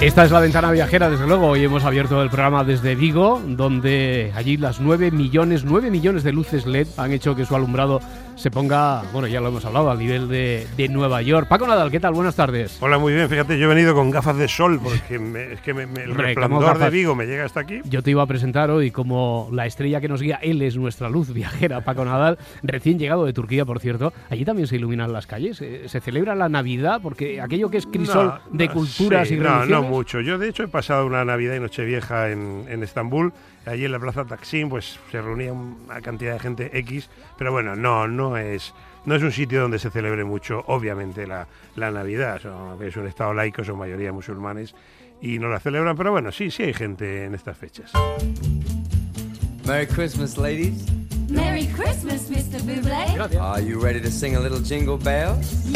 Esta es la ventana viajera, desde luego. Hoy hemos abierto el programa desde Vigo, donde allí las 9 millones, 9 millones de luces LED han hecho que su alumbrado se ponga, bueno, ya lo hemos hablado, al nivel de, de Nueva York. Paco Nadal, ¿qué tal? Buenas tardes. Hola, muy bien. Fíjate, yo he venido con gafas de sol porque me- es que me- me- el Hombre, ¿cómo resplandor de? Vigo me llega hasta aquí. Yo te iba a presentar hoy como la estrella que nos guía, él es nuestra luz viajera, Paco Nadal, recién llegado de Turquía, por cierto. Allí también se iluminan las calles, eh, se celebra la Navidad, porque aquello que es crisol No, de no, culturas sí, y no, religiones... no mucho. Yo, de hecho, he pasado una Navidad y Nochevieja en, en Estambul. Allí en la Plaza Taksim, pues se reunía una cantidad de gente X. Pero bueno, no, no es, no es un sitio donde se celebre mucho, obviamente, la, la Navidad. Son- es un estado laico, son mayoría musulmanes y no la celebran. Pero bueno, sí, sí hay gente en estas fechas. Merry Christmas, ladies. Merry Christmas, Mr. Buble. Are you ready to sing a little jingle bells?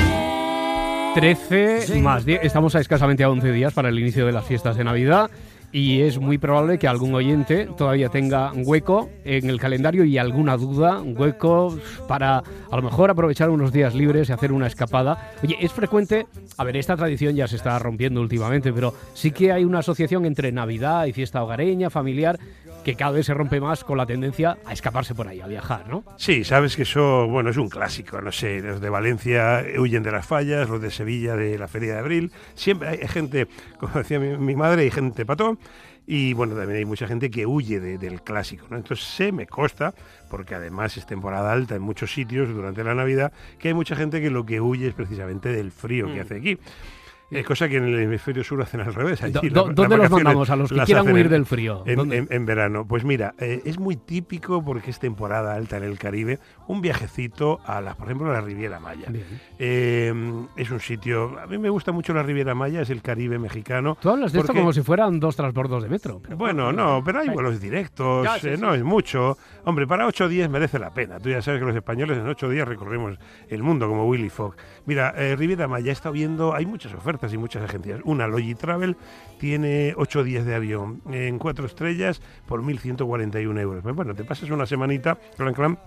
13 más 10. Estamos a escasamente a 11 días para el inicio de las fiestas de Navidad y es muy probable que algún oyente todavía tenga hueco en el calendario y alguna duda, hueco para a lo mejor aprovechar unos días libres y hacer una escapada. Oye, es frecuente, a ver, esta tradición ya se está rompiendo últimamente, pero sí que hay una asociación entre Navidad y fiesta hogareña, familiar, que cada vez se rompe más con la tendencia a escaparse por ahí, a viajar, ¿no? Sí, sabes que eso, bueno, es un clásico, no sé, los de Valencia huyen de las fallas, los de Sevilla de la Feria de Abril, siempre hay gente, como decía mi, mi madre, hay gente patón, y bueno, también hay mucha gente que huye de- del clásico, ¿no? Entonces se me consta, porque además es temporada alta en muchos sitios durante la Navidad, que hay mucha gente que lo que huye es precisamente del frío que hace aquí. Es cosa que en el hemisferio sur hacen al revés. allí la- ¿Dónde los mandamos? A los que quieran huir en- del frío. en, ¿Dónde? en- en verano. Pues mira, eh, es muy típico porque es temporada alta en el Caribe, un viajecito a la, por ejemplo, a la Riviera Maya. Eh, es un sitio, a mí me gusta mucho la Riviera Maya, es el Caribe mexicano. Tú hablas de esto como si fueran dos transbordos de metro. pero- Bueno, no, pero hay vuelos directos, Ya, sí, eh, sí. no es mucho. Hombre, para ocho días merece la pena. Tú ya sabes que los españoles en ocho días recorremos el mundo como Willy Fogg. Mira, eh, Riviera Maya estado viendo, hay muchas ofertas y muchas agencias. Una, Logi Travel, tiene ocho días de avión en cuatro estrellas por 1.141 euros. Pues bueno, te pasas una semanita, clan, clan,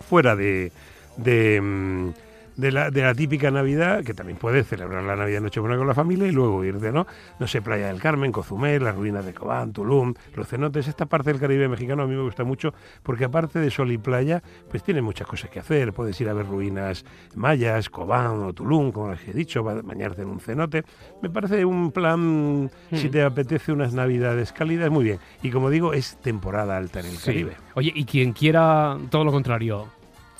fuera de... de mm, de la, de la típica Navidad, que también puedes celebrar la Navidad Nochebuena con la familia y luego irte, ¿no? No sé, Playa del Carmen, Cozumel, las ruinas de Cobán, Tulum, los cenotes, esta parte del Caribe mexicano a mí me gusta mucho porque aparte de sol y playa, pues tiene muchas cosas que hacer. Puedes ir a ver ruinas mayas, Cobán o Tulum, como les he dicho, ba- bañarte en un cenote. Me parece un plan, si te apetece unas Navidades cálidas, muy bien. Y como digo, es temporada alta en el Sí. Caribe. Oye, y quien quiera todo lo contrario,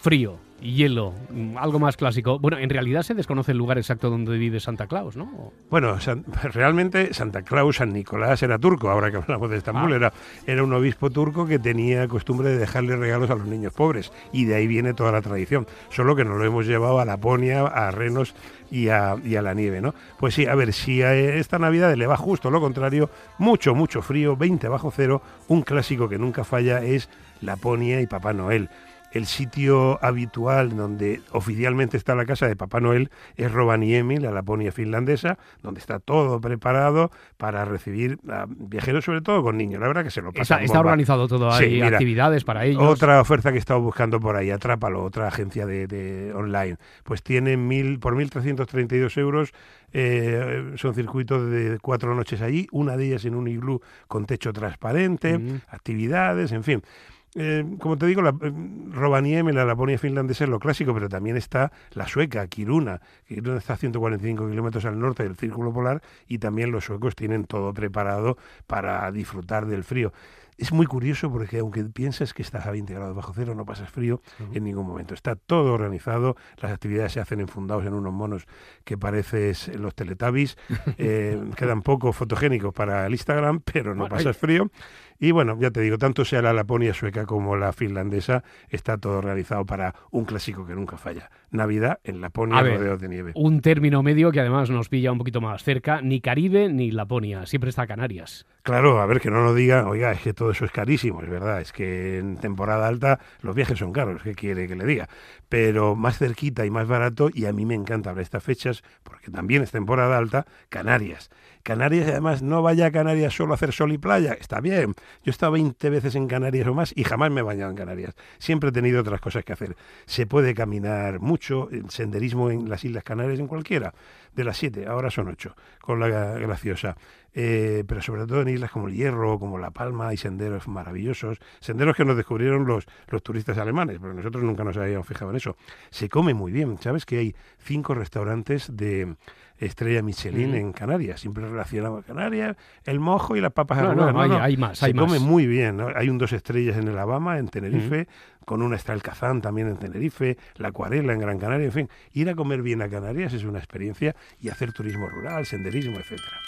frío, hielo, algo más clásico. Bueno, en realidad se desconoce el lugar exacto donde vive Santa Claus, ¿no? Bueno, San- realmente Santa Claus, San Nicolás era turco, ahora que hablamos de Estambul, Ah. era, era un obispo turco que tenía costumbre de dejarle regalos a los niños pobres y de ahí viene toda la tradición, solo que nos lo hemos llevado a Laponia, a Renos y a, y a la nieve, ¿no? Pues sí, a ver, si a esta Navidad le va justo lo contrario, mucho, mucho frío, 20 bajo cero, un clásico que nunca falla es Laponia y Papá Noel. El sitio habitual donde oficialmente está la casa de Papá Noel es Rovaniemi, la Laponia finlandesa, donde está todo preparado para recibir a viajeros, sobre todo con niños. La verdad que se lo pasa Está, está organizado todo, Sí, hay mira, actividades para ellos. Otra oferta que he estado buscando por ahí, Atrápalo, otra agencia de, de online, pues tiene mil, por 1.332 euros, eh, son circuitos de cuatro noches allí, una de ellas en un iglú con techo transparente, Mm. actividades, en fin. Eh, como te digo, la, eh, Rovaniemi, la Laponia finlandesa es lo clásico, pero también está la sueca, Kiruna. Kiruna está a 145 kilómetros al norte del Círculo Polar y también los suecos tienen todo preparado para disfrutar del frío. Es muy curioso porque aunque piensas que estás a 20 grados bajo cero, no pasas frío en ningún momento. Está todo organizado, las actividades se hacen enfundados en unos monos que pareces los teletubbies, eh, quedan poco fotogénicos para el Instagram, pero no Bueno, pasas frío. Y bueno, ya te digo, tanto sea la Laponia sueca como la finlandesa, está todo organizado para un clásico que nunca falla. Navidad en Laponia ver, de nieve. Un término medio que además nos pilla un poquito más cerca, ni Caribe ni Laponia, siempre está Canarias. Claro, a ver, que no nos digan, oiga, es que todo eso es carísimo, es verdad, es que en temporada alta los viajes son caros, ¿qué quiere que le diga? Pero más cerquita y más barato, y a mí me encanta hablar estas fechas, porque también es temporada alta, Canarias. Canarias, además, no vaya a Canarias solo a hacer sol y playa, está bien. Yo he estado 20 veces en Canarias o más y jamás me he bañado en Canarias. Siempre he tenido otras cosas que hacer. Se puede caminar mucho, el senderismo en las Islas Canarias, en cualquiera de las siete, ahora son ocho, con la graciosa. Eh, pero sobre todo en islas como el Hierro, como La Palma, hay senderos maravillosos, senderos que nos descubrieron los, los turistas alemanes, pero nosotros nunca nos habíamos fijado en eso. Se come muy bien, ¿sabes? Que hay cinco restaurantes de estrella Michelin en Canarias, siempre relacionado a Canarias, el mojo y las papas No, no, arrugadas. hay- hay más, Se hay come más. muy bien, ¿no? Hay un dos estrellas en el Alabama, en Tenerife, con una está el Kazán también en Tenerife, la Acuarela en Gran Canaria, en fin, ir a comer bien a Canarias es una experiencia y hacer turismo rural, senderismo, etcétera.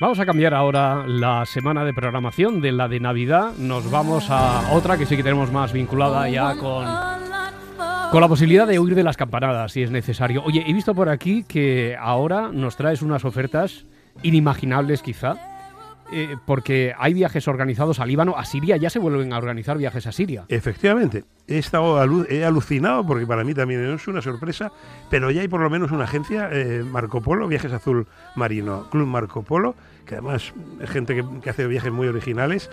Vamos a cambiar ahora la semana de programación de la de Navidad. Nos vamos a otra que sí que tenemos más vinculada ya con, con la posibilidad de huir de las campanadas si es necesario. Oye, he visto por aquí que ahora nos traes unas ofertas inimaginables quizá, eh, porque hay viajes organizados a Líbano, a Siria, ya se vuelven a organizar viajes a Siria. Efectivamente, he estado he alucinado porque para mí también es una sorpresa, pero ya hay por lo menos una agencia, eh, Marco Polo, Viajes Azul Marino, Club Marco Polo, que además es gente que hace viajes muy originales,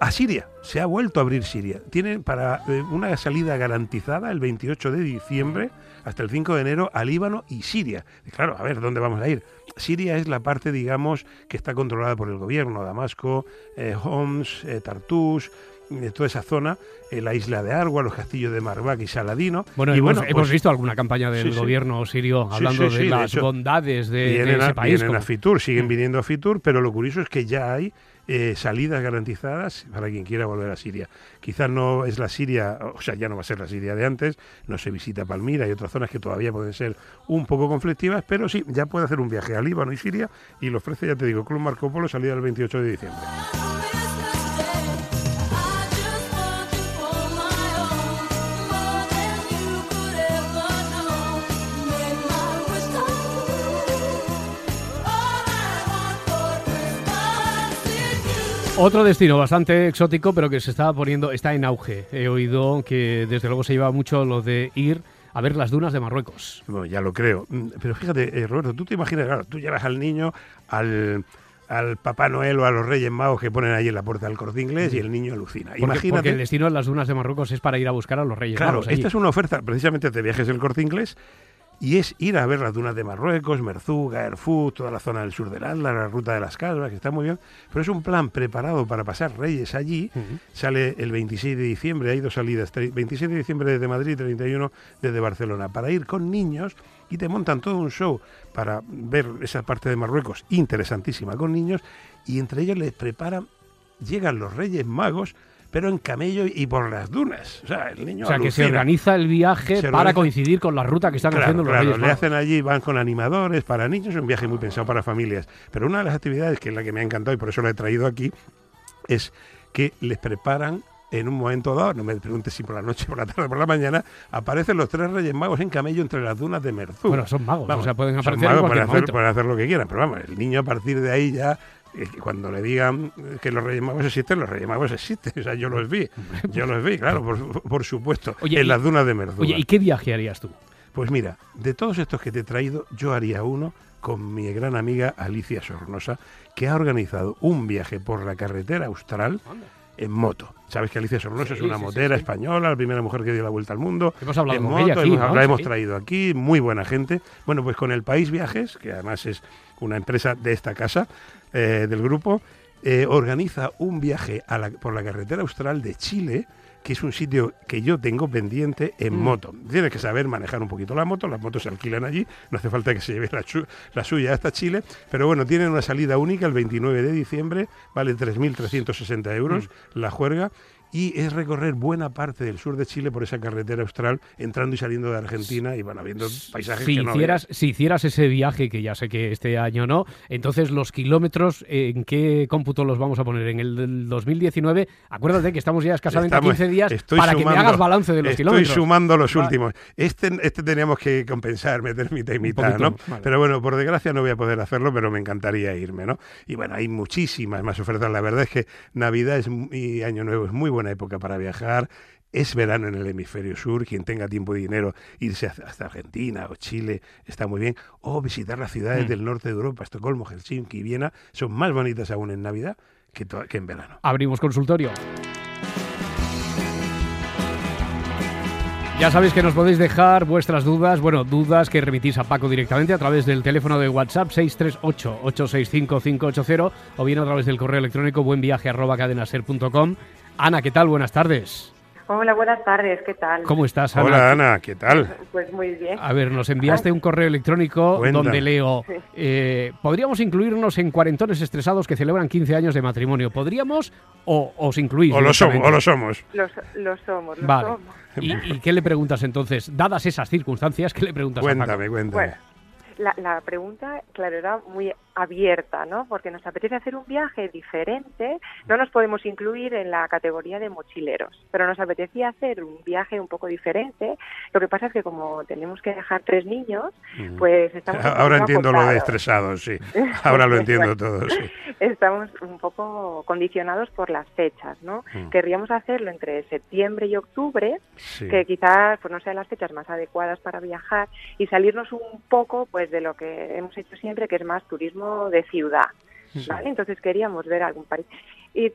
a Siria. Se ha vuelto a abrir Siria. Tiene para eh, una salida garantizada el 28 de diciembre hasta el 5 de enero a Líbano y Siria. Y claro, a ver, ¿dónde vamos a ir? Siria es la parte, digamos, que está controlada por el gobierno, Damasco, eh, Homs, eh, Tartus, eh, toda esa zona, eh, la isla de Argua, los castillos de Marbak y Saladino. Bueno, y hemos, bueno, hemos pues, visto alguna campaña del sí, sí. gobierno sirio hablando sí, de de las hecho, bondades de, de ese a, país. vienen como- a Fitur, siguen viniendo a Fitur, pero lo curioso es que ya hay eh, salidas garantizadas para quien quiera volver a Siria. Quizás no es la Siria, o sea, ya no va a ser la Siria de antes, no se visita Palmira y otras zonas que todavía pueden ser un poco conflictivas, pero sí, ya puede hacer un viaje a Líbano y Siria y lo ofrece, ya te digo, Club Marco Polo, salida el 28 de diciembre. Otro destino bastante exótico, pero que se está poniendo, está en auge. He oído que desde luego se lleva mucho lo de ir a ver las dunas de Marruecos. Bueno, ya lo creo. Mm, Pero fíjate, eh, Roberto, tú te imaginas, claro, tú llevas al niño al, al Papá Noel o a los Reyes Magos que ponen ahí en la puerta del corte inglés y el niño alucina. Porque, Imagínate. porque el destino de las dunas de Marruecos es para ir a buscar a los Reyes Claro, Magos allí. esta es una oferta precisamente de viajes del corte inglés y es ir a ver las dunas de Marruecos, Merzuga, Erfurt, toda la zona del sur del Atlas, la ruta de las Calvas, que está muy bien, pero es un plan preparado para pasar Reyes allí. Sale el 26 de diciembre, hay dos salidas, tre- 26 de diciembre desde Madrid, 31 desde Barcelona, para ir con niños y te montan todo un show para ver esa parte de Marruecos interesantísima con niños y entre ellos les preparan, llegan los Reyes Magos, pero en camello y por las dunas. O sea, el niño O sea, que se organiza el viaje Se para organiza- coincidir con la ruta que están Claro, haciendo los claro, Reyes le hacen allí, van con animadores para niños, es un viaje muy pensado para familias. Pero una de las actividades que es la que me ha encantado y por eso la he traído aquí es que les preparan en un momento dado, no me preguntes si por la noche, por la tarde, por la mañana, aparecen los tres Reyes Magos en camello entre las dunas de Merzuga. Bueno, son magos, o sea, pueden aparecer en cualquier pueden hacer, momento. pueden hacer lo que quieran, pero vamos, el niño a partir de ahí ya, cuando le digan que los Reyes Magos existen, los Reyes Magos existen. O sea, yo los vi, yo los vi, claro, por, por supuesto, Oye, en y- las dunas de Merzuga. Oye, ¿y qué viaje harías tú? Pues mira, de todos estos que te he traído, yo haría uno con mi gran amiga Alicia Sornosa, que ha organizado un viaje por la carretera austral en moto. Sabes que Alicia Sornosa es una sí, motera sí. española, la primera mujer que dio la vuelta al mundo. Hemos hablado en con moto, ella aquí, hemos- ¿no? la hemos traído aquí, muy buena gente. Bueno, pues con el País Viajes, que además es una empresa de esta casa, eh, del grupo, eh, organiza un viaje a la- por la carretera austral de Chile, que es un sitio que yo tengo pendiente en Mm. moto. Tienes que saber manejar un poquito la moto, las motos se alquilan allí, no hace falta que se lleve la, la suya hasta Chile, pero bueno, tienen una salida única el 29 de diciembre, vale 3.360 euros Mm. la juerga. Y es recorrer buena parte del sur de Chile por esa carretera austral, entrando y saliendo de Argentina y van habiendo paisajes Si que no hicieras, si hicieras ese viaje, que ya sé que este año no, entonces los kilómetros, ¿en qué cómputo los vamos a poner? En el del 2019, acuérdate que estamos ya escasamente a Estamos- 15 días estoy para que me hagas balance de los estoy kilómetros. sumando los últimos. Este, este teníamos que compensar, meter mitad y mitad, poquito, ¿no? vale. Pero bueno, por desgracia no voy a poder hacerlo, pero me encantaría irme, ¿no? Y bueno, hay muchísimas más ofertas. La verdad es que Navidad es, y Año Nuevo es muy buena época para viajar. Es verano en el hemisferio sur, quien tenga tiempo y dinero, irse hasta Argentina o Chile está muy bien. O visitar las ciudades Mm. del norte de Europa, Estocolmo, Helsinki, Viena, son más bonitas aún en Navidad que en verano. Abrimos consultorio. Ya sabéis que nos podéis dejar vuestras dudas, bueno, dudas que remitís a Paco directamente a través del teléfono de WhatsApp 638-865-580 o bien a través del correo electrónico buenviaje.cadenaser.com. Ana, ¿qué tal? Buenas tardes. Hola, buenas tardes, ¿qué tal? ¿Cómo estás, Ana? Hola Ana, ¿qué tal? Pues muy bien. A ver, nos enviaste un correo electrónico Cuenta. donde leo, eh, ¿podríamos incluirnos en cuarentones estresados que celebran 15 años de matrimonio? ¿Podríamos o os incluís? O lo somos, o lo somos. Los, los somos, Vale. somos. ¿Y, y qué le preguntas entonces? Dadas esas circunstancias, ¿qué le preguntas a Paco? Cuéntame, cuéntame. Bueno, la, la pregunta, claro, era muy abierta, ¿no? Porque nos apetece hacer un viaje diferente. No nos podemos incluir en la categoría de mochileros, pero nos apetecía hacer un viaje un poco diferente. Lo que pasa es que como tenemos que dejar tres niños, pues estamos Ahora entiendo lo de estresados, sí. Ahora lo entiendo todo, sí. estamos un poco condicionados por las fechas, ¿no? Mm. Querríamos hacerlo entre septiembre y octubre, Sí. que quizás pues no sean las fechas más adecuadas para viajar y salirnos un poco pues de lo que hemos hecho siempre, que es más turismo de ciudad, ¿vale? Entonces queríamos ver algún país y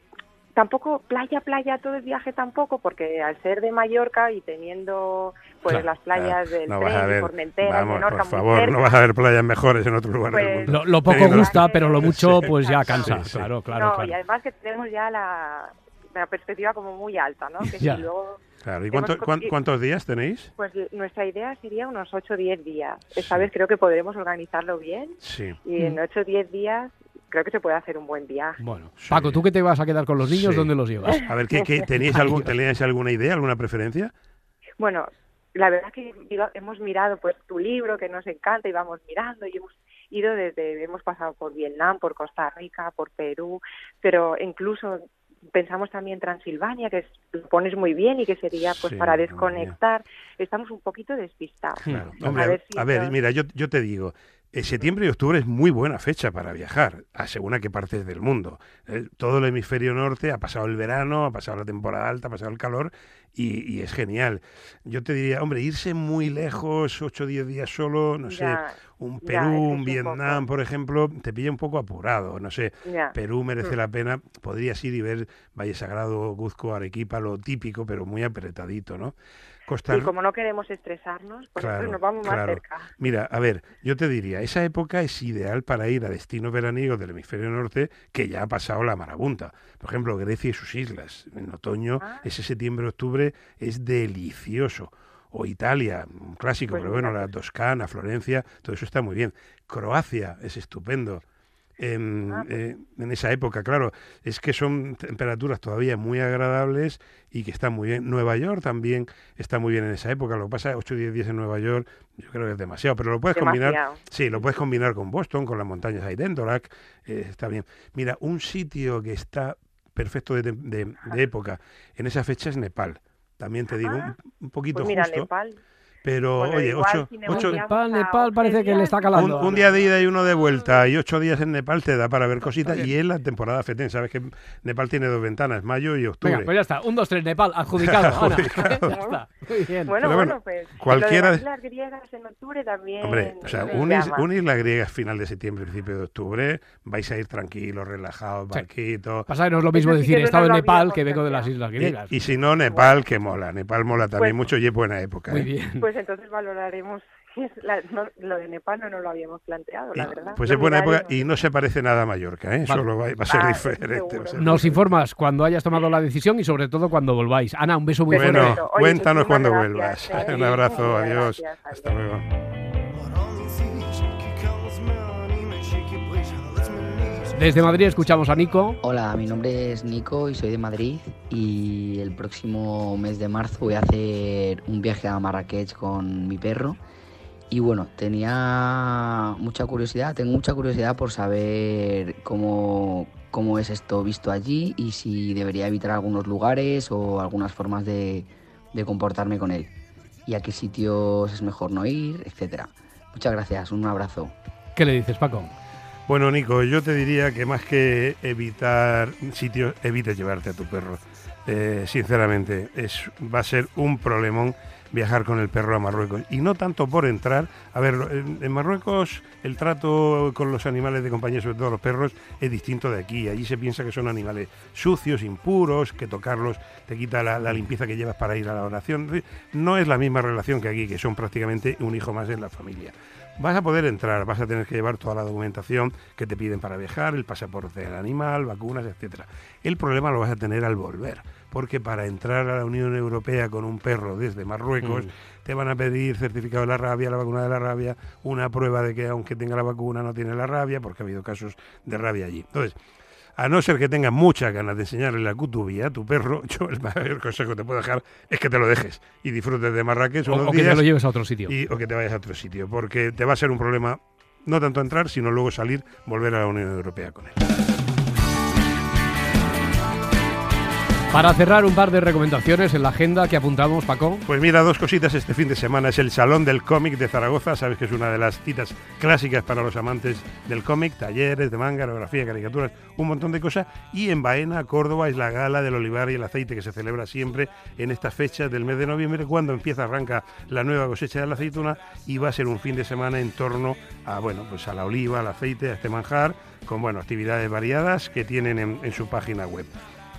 tampoco playa playa todo el viaje tampoco porque al ser de Mallorca y teniendo pues Claro, las playas del no tren, de ver, Formentera, y vamos, Menorca por favor, cerca. no vas a ver playas mejores en otro lugar del Pues- mundo. Lo, lo poco Teniendo- gusta, pero lo mucho, Sí. pues ya cansa. Sí, sí. Claro, claro, no, claro. y además que tenemos ya la, la perspectiva como muy alta, ¿no? Que Ya. si luego Claro, ¿y cuánto- cuántos días tenéis? Pues nuestra idea sería unos 8 o 10 días. Esta Sí. vez creo que podremos organizarlo bien Sí. y en 8 o 10 días creo que se puede hacer un buen viaje. Bueno, Sí. Paco, ¿tú que te vas a quedar con los niños? Sí. ¿Dónde los llevas? A ver, ¿qué, qué- tenéis, algún. ¿tenéis alguna idea, alguna preferencia? Bueno, la verdad que digo, hemos mirado pues tu libro que nos encanta y vamos mirando y hemos ido desde, hemos pasado por Vietnam, por Costa Rica, por Perú, pero incluso pensamos también Transilvania, que es- lo pones muy bien y que sería pues Sí, para desconectar. Estamos un poquito despistados. Claro. Hombre, A ver ver, si a ver, entonces- mira, yo, yo te digo, eh, septiembre y octubre es muy buena fecha para viajar, a según a qué partes del mundo. Eh, todo el hemisferio norte ha pasado el verano, ha pasado la temporada alta, ha pasado el calor y, y es genial. Yo te diría, hombre, irse muy lejos, 8 o 10 días solo, no sé, un Perú, un Vietnam, por ejemplo, te pilla un poco apurado, no sé. ya. Perú merece Mm. la pena, podrías ir y ver Valle Sagrado, Cuzco, Arequipa, lo típico, pero muy apretadito, ¿no? Costa Y como no queremos estresarnos, pues Claro, nos vamos más claro. cerca. Mira, a ver, yo te diría, esa época es ideal para ir a destinos veraniegos del hemisferio norte que ya ha pasado la marabunta. Por ejemplo, Grecia y sus islas. En otoño, Ah. ese septiembre-octubre es delicioso. O Italia, un clásico, Pues pero bueno, la Toscana, Florencia, todo eso está muy bien. Croacia es estupendo. En, Ah, pues. eh, en esa época, claro, es que son temperaturas todavía muy agradables y que están muy bien. Nueva York también está muy bien en esa época. Lo que pasa es 8 o 10 días en Nueva York, yo creo que es demasiado, pero lo puedes combinar. Sí, lo puedes combinar con Boston, con las montañas Aidendorak, eh, está bien. Mira, un sitio que está perfecto de, de- de época en esa fecha es Nepal. También te digo, Ah, un, un poquito Pues mira, justo, Nepal. Pero Bueno, oye, igual ocho, si ocho- Nepal, Nepal parece que le está un, calando. un día de ida y uno de vuelta y ocho días en Nepal te da para ver cositas y es la temporada fetén. Sabes que Nepal tiene dos ventanas, mayo y octubre. Venga, pues ya está. Un, dos, tres, Nepal, adjudicado. Ana. Adjudicado. ya está. Muy bien. Bueno, Pero bueno, bueno, pues cualquiera lo de- de las islas griegas en octubre también Hombre, o sea, una, is- una isla griega final de septiembre, principio de octubre, vais a ir tranquilos, relajados, Sí. barquitos. Pasa que no es lo mismo Eso decir no estado en Nepal que vengo de las islas Y, griegas. y si no, Nepal, que mola. Nepal mola también Pues- mucho y es buena época. Muy ¿eh? bien. Pues entonces valoraremos. la- no- lo de Nepal no nos lo habíamos planteado, la verdad. pues es buena época y no se parece nada a Mallorca, ¿eh? Vale. Solo va, va a ser Ah, diferente. va a seguro. ser Nos diferente. informas cuando hayas tomado la decisión y sobre todo cuando volváis. Ana, un beso muy Perfecto. fuerte. Bueno, cuéntanos cuando gracias, vuelvas. ¿eh? Un abrazo, Muchas adiós. gracias, Hasta luego. Desde Madrid escuchamos a Nico. Hola, mi nombre es Nico y soy de Madrid y el próximo mes de marzo voy a hacer un viaje a Marrakech con mi perro y bueno, tenía mucha curiosidad, tengo mucha curiosidad por saber cómo, cómo es esto visto allí y si debería evitar algunos lugares o algunas formas de, de comportarme con él y a qué sitios es mejor no ir, etcétera. Muchas gracias, un abrazo. ¿Qué le dices, Paco? Bueno, Nico, yo te diría que más que evitar sitios, evite llevarte a tu perro. Eh, sinceramente, es, va a ser un problemón viajar con el perro a Marruecos. Y no tanto por entrar. A ver, en, en Marruecos el trato con los animales de compañía, sobre todo los perros, es distinto de aquí. Allí se piensa que son animales sucios, impuros, que tocarlos te quita la, la limpieza que llevas para ir a la oración. No es la misma relación que aquí, que son prácticamente un hijo más en la familia. Vas a poder entrar, vas a tener que llevar toda la documentación que te piden para viajar, el pasaporte del animal, vacunas, etcétera. El problema lo vas a tener al volver, porque para entrar a la Unión Europea con un perro desde Marruecos te van a pedir certificado de la rabia, la vacuna de la rabia, una prueba de que aunque tenga la vacuna no tiene la rabia, porque ha habido casos de rabia allí. Entonces, a no ser que tengas muchas ganas de enseñarle la cutubía a tu perro, yo el mayor consejo que te puedo dejar es que te lo dejes y disfrutes de Marrakech O, o que te días lo lleves a otro sitio. y- o que te vayas a otro sitio, porque te va a ser un problema no tanto entrar, sino luego salir, volver a la Unión Europea con él. Para cerrar, un par de recomendaciones en la agenda que apuntamos, Paco. Pues mira, dos cositas este fin de semana. Es el Salón del Cómic de Zaragoza. Sabes que es una de las citas clásicas para los amantes del cómic. Talleres de manga, aerografía, caricaturas, un montón de cosas. Y en Baena, Córdoba, es la gala del olivar y el aceite que se celebra siempre en estas fechas del mes de noviembre, cuando empieza, arranca la nueva cosecha de la aceituna y va a ser un fin de semana en torno a, bueno, pues a la oliva, al aceite, a este manjar, con, bueno, actividades variadas que tienen en, en su página web.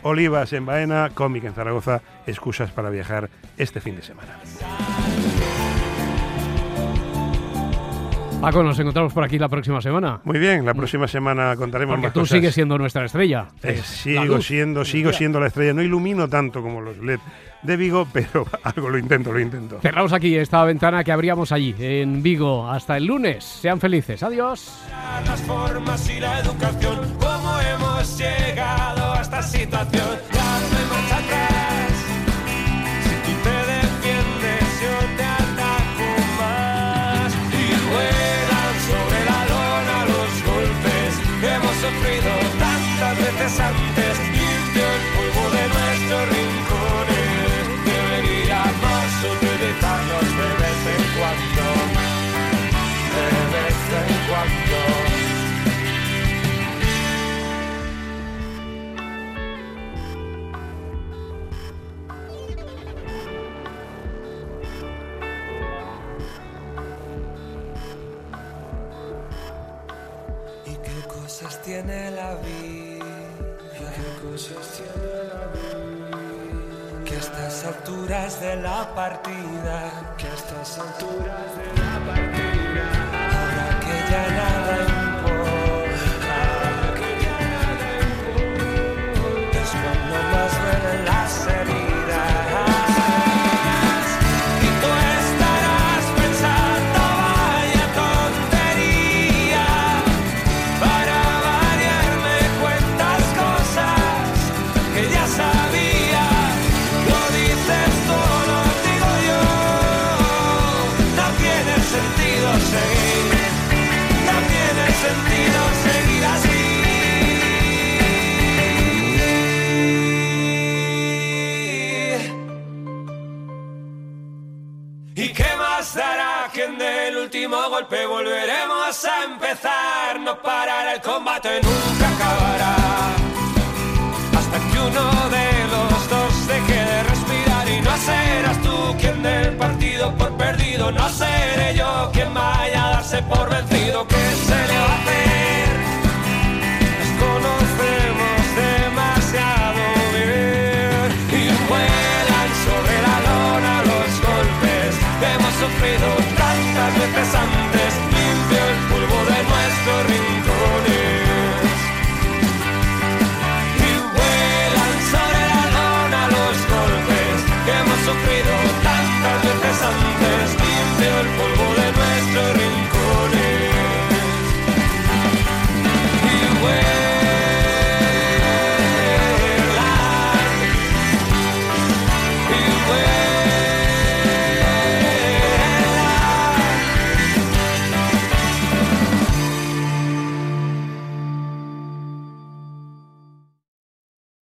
Olivas en Baena, cómic en Zaragoza, excusas para viajar este fin de semana. Paco, nos encontramos por aquí la próxima semana. Muy bien, la próxima semana contaremos Porque más tú cosas. sigues siendo nuestra estrella. Eh, sigo siendo, sigo siendo la estrella. No ilumino tanto como los LED de Vigo, pero algo lo intento, lo intento. Cerramos aquí esta ventana que abríamos allí, en Vigo. Hasta el lunes. Sean felices. Adiós. las formas y la educación. ¿Cómo hemos llegado a esta situación? Ya no hay marcha atrás. Si tú te defiendes, yo te ataco más. Y ruedan sobre la lona los golpes que hemos sufrido tantas veces antes. Dará que en el último golpe volveremos a empezar? No parará el combate, nunca acabará. Hasta que uno de los dos deje de respirar y no serás tú quien dé el partido por perdido, no seré yo quien vaya a darse por vencido. ¿Qué se le va a hacer? Hemos